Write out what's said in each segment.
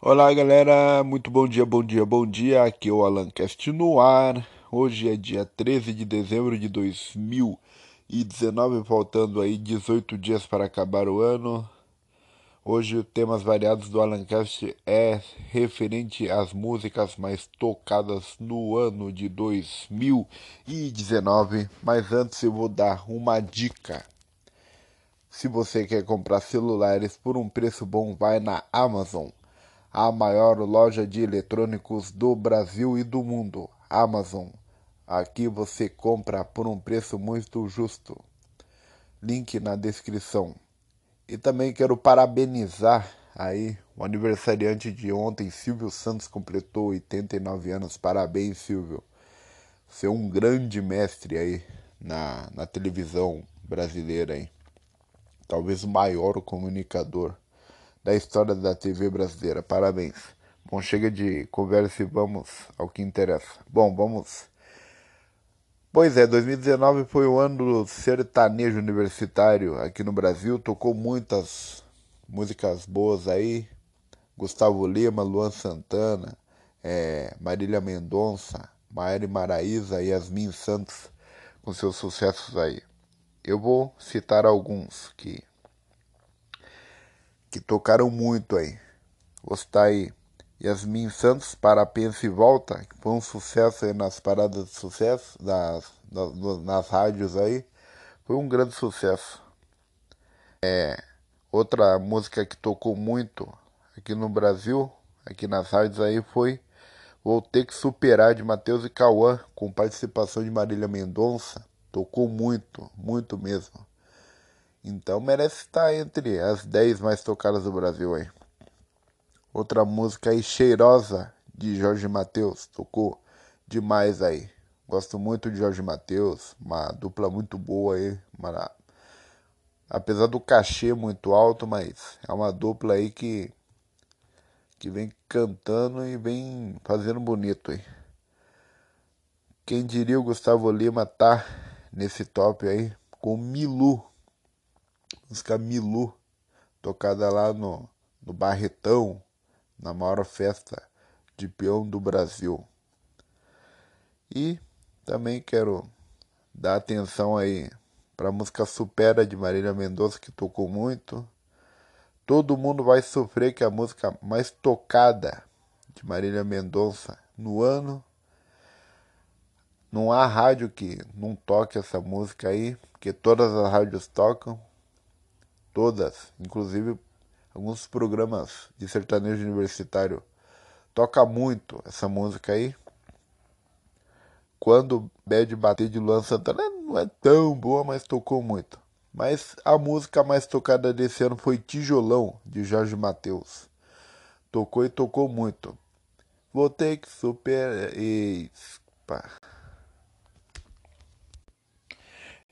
Olá galera, muito bom dia, bom dia, bom dia. Aqui é o Alancast no ar. Hoje é dia 13 de dezembro de 2019, faltando aí 18 dias para acabar o ano. Hoje temas variados do Alancast é referente às músicas mais tocadas no ano de 2019. Mas antes eu vou dar uma dica. Se você quer comprar celulares por um preço bom, vai na Amazon a maior loja de eletrônicos do Brasil e do mundo, Amazon. Aqui você compra por um preço muito justo. Link na descrição. E também quero parabenizar aí o aniversariante de ontem, Silvio Santos completou 89 anos. Parabéns, Silvio. Você é um grande mestre aí na, na televisão brasileira aí. Talvez o maior comunicador da história da TV brasileira. Parabéns. Bom, chega de conversa e vamos ao que interessa. Bom, vamos. Pois é, 2019 foi o ano do sertanejo universitário aqui no Brasil. Tocou muitas músicas boas aí. Gustavo Lima, Luan Santana, é, Marília Mendonça, Maíra Maraíza e Yasmin Santos com seus sucessos aí. Eu vou citar alguns que que tocaram muito aí. Gostar aí. Yasmin Santos, Parapensa e Volta, que foi um sucesso aí nas paradas de sucesso, nas, nas, nas rádios aí. Foi um grande sucesso. É, outra música que tocou muito aqui no Brasil, aqui nas rádios aí, foi Vou Ter Que Superar, de Matheus e Cauã, com participação de Marília Mendonça. Tocou muito, muito mesmo. Então merece estar entre as 10 mais tocadas do Brasil aí. Outra música aí, Cheirosa, de Jorge Mateus, tocou demais aí. Gosto muito de Jorge Mateus, uma dupla muito boa aí. Uma... Apesar do cachê muito alto, mas é uma dupla aí que, que vem cantando e vem fazendo bonito aí. Quem diria o Gustavo Lima tá nesse top aí com Milu música Milu, tocada lá no, no Barretão, na maior festa de peão do Brasil. E também quero dar atenção aí para a música Supera de Marília Mendonça, que tocou muito. Todo mundo vai sofrer, que é a música mais tocada de Marília Mendonça no ano. Não há rádio que não toque essa música aí, porque todas as rádios tocam todas, inclusive alguns programas de sertanejo universitário toca muito essa música aí. Quando Bad Bater de Luan Santana não é tão boa, mas tocou muito. Mas a música mais tocada desse ano foi Tijolão, de Jorge Mateus. Tocou e tocou muito. Vou ter que super. E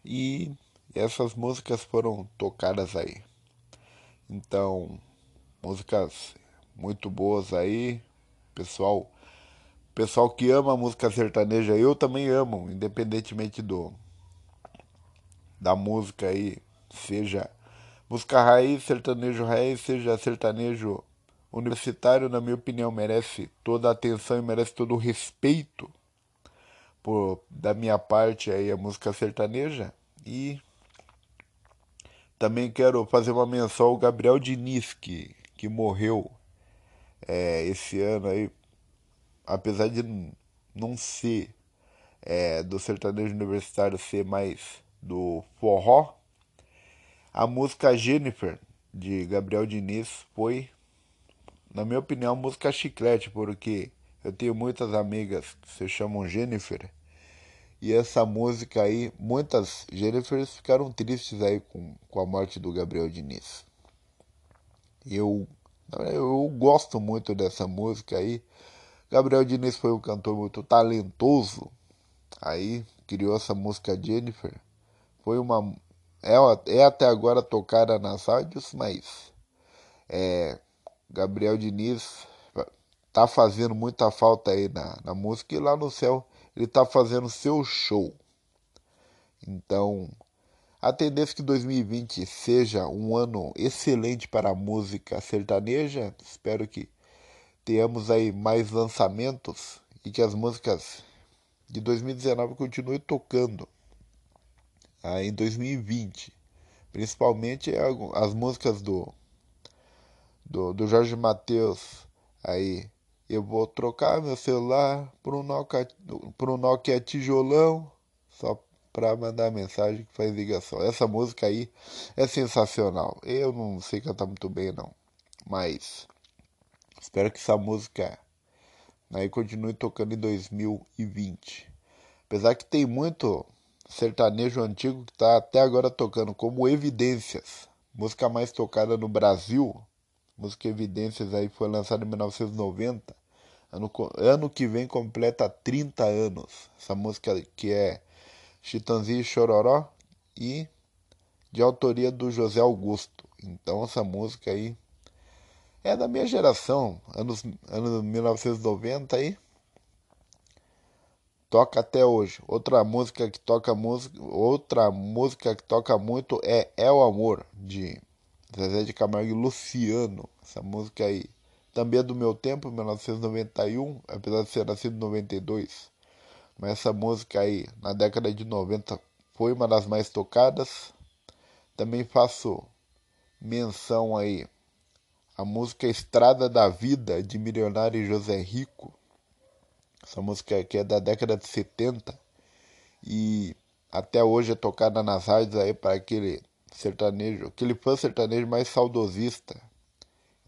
e essas músicas foram tocadas aí. Então, músicas muito boas aí. Pessoal, pessoal que ama música sertaneja, eu também amo, independentemente do da música aí, seja música raiz, sertanejo raiz, seja sertanejo universitário, na minha opinião, merece toda a atenção e merece todo o respeito por da minha parte aí a música sertaneja e também quero fazer uma menção ao Gabriel Diniz, que, que morreu é, esse ano aí, apesar de não ser é, do sertanejo universitário, ser mais do forró, a música Jennifer, de Gabriel Diniz, foi, na minha opinião, música chiclete, porque eu tenho muitas amigas que se chamam Jennifer, e essa música aí, muitas Jennifers ficaram tristes aí com, com a morte do Gabriel Diniz. Eu, eu gosto muito dessa música aí. Gabriel Diniz foi um cantor muito talentoso. Aí criou essa música Jennifer. Foi uma. É, é até agora tocada nas rádios, mas é, Gabriel Diniz tá fazendo muita falta aí na, na música e lá no céu ele está fazendo seu show. Então, a tendência é que 2020 seja um ano excelente para a música sertaneja. Espero que tenhamos aí mais lançamentos e que as músicas de 2019 continuem tocando aí em 2020. Principalmente as músicas do, do, do Jorge Mateus aí. Eu vou trocar meu celular por um Nokia, por um Nokia tijolão só para mandar mensagem que faz ligação. Essa música aí é sensacional. Eu não sei cantar muito bem não, mas espero que essa música aí continue tocando em 2020. Apesar que tem muito sertanejo antigo que está até agora tocando, como Evidências, música mais tocada no Brasil. Música Evidências aí foi lançada em 1990. Ano, ano que vem completa 30 anos. Essa música que é Chitãozinho e Chororó e de autoria do José Augusto. Então essa música aí é da minha geração, anos, anos 1990 aí toca até hoje. Outra música que toca música, outra música que toca muito é É o Amor de Zezé de Camargo e Luciano. Essa música aí também é do meu tempo, 1991, apesar de ser nascido em 92. Mas essa música aí, na década de 90, foi uma das mais tocadas. Também faço menção aí a música Estrada da Vida de Milionário José Rico essa música aqui é da década de 70 e até hoje é tocada nas rádios aí para aquele sertanejo, aquele fã sertanejo mais saudosista.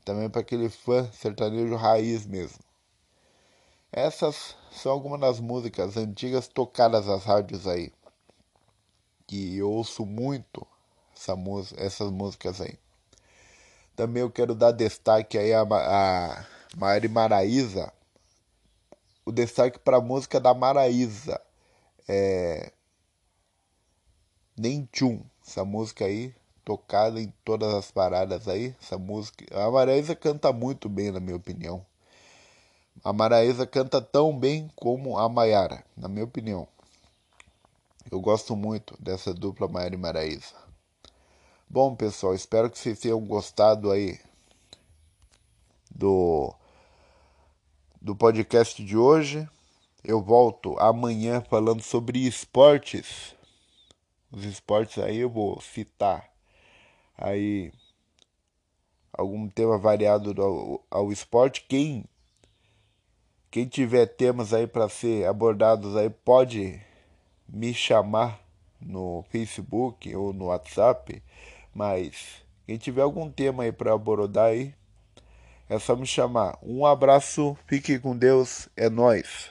Também para aquele fã sertanejo raiz mesmo. Essas são algumas das músicas antigas tocadas nas rádios aí. Que eu ouço muito essa música, essas músicas aí. Também eu quero dar destaque aí a, a Mari Maraíza, o destaque para a música da Maraísa. É... Nem Tchum, essa música aí, tocada em todas as paradas aí. Essa música. A Maraísa canta muito bem, na minha opinião. A Maraísa canta tão bem como a Maiara, na minha opinião. Eu gosto muito dessa dupla Maiara e Maraísa. Bom, pessoal, espero que vocês tenham gostado aí do do podcast de hoje. Eu volto amanhã falando sobre esportes. Os esportes aí eu vou citar aí algum tema variado ao, ao esporte. Quem quem tiver temas aí para ser abordados aí pode me chamar no Facebook ou no WhatsApp, mas quem tiver algum tema aí para abordar aí é só me chamar. Um abraço, fique com Deus, é nós.